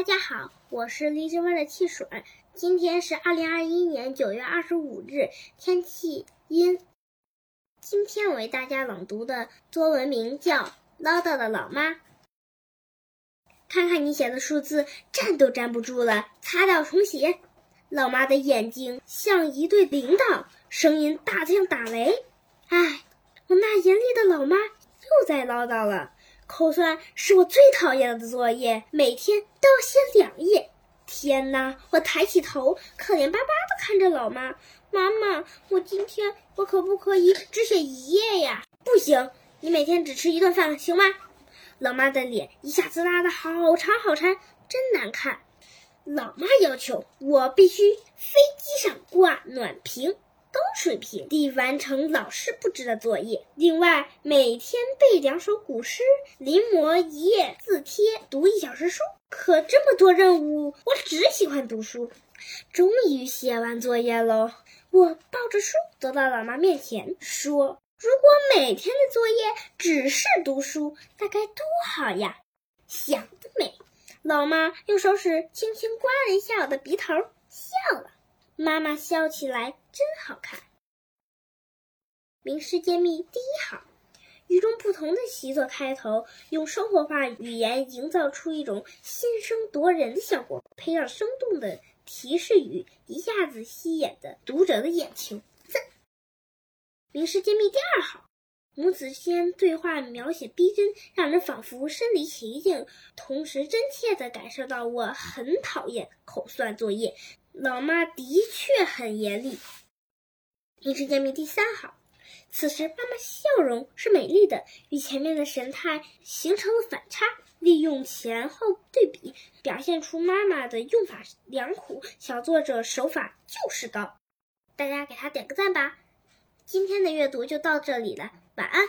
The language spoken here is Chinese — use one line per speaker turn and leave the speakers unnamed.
大家好，我是荔枝味的汽水。今天是二零二一年九月二十五日，天气阴。今天我为大家朗读的作文名叫《唠叨的老妈》。看看你写的数字，站都站不住了，擦掉重写。老妈的眼睛像一对铃铛，声音大得像打雷。唉，我那严厉的老妈又在唠叨了。口算是我最讨厌的作业，每天都要写两页。天哪！我抬起头，可怜巴巴地看着老妈。妈妈，我今天我可不可以只写一页呀？不行，你每天只吃一顿饭，行吗？老妈的脸一下子拉得好长好长，真难看。老妈要求我必须飞机上挂暖瓶。高水平地完成老师布置的作业，另外每天背两首古诗，临摹一页字帖，读一小时书。可这么多任务，我只喜欢读书。终于写完作业喽！我抱着书走到老妈面前，说：“如果每天的作业只是读书，那该多好呀！”想得美！老妈用手指轻轻刮了一下我的鼻头，笑了。妈妈笑起来真好看。名师揭秘第一好，与众不同的习作开头，用生活化语言营造出一种心声夺人的效果，配上生动的提示语，一下子吸引的读者的眼球。赞。名师揭秘第二好，母子间对话描写逼真，让人仿佛身临其境，同时真切地感受到我很讨厌口算作业。老妈的确很严厉。名师揭秘第三好，此时妈妈笑容是美丽的，与前面的神态形成了反差。利用前后对比，表现出妈妈的用法良苦，小作者手法就是高。大家给他点个赞吧。今天的阅读就到这里了，晚安。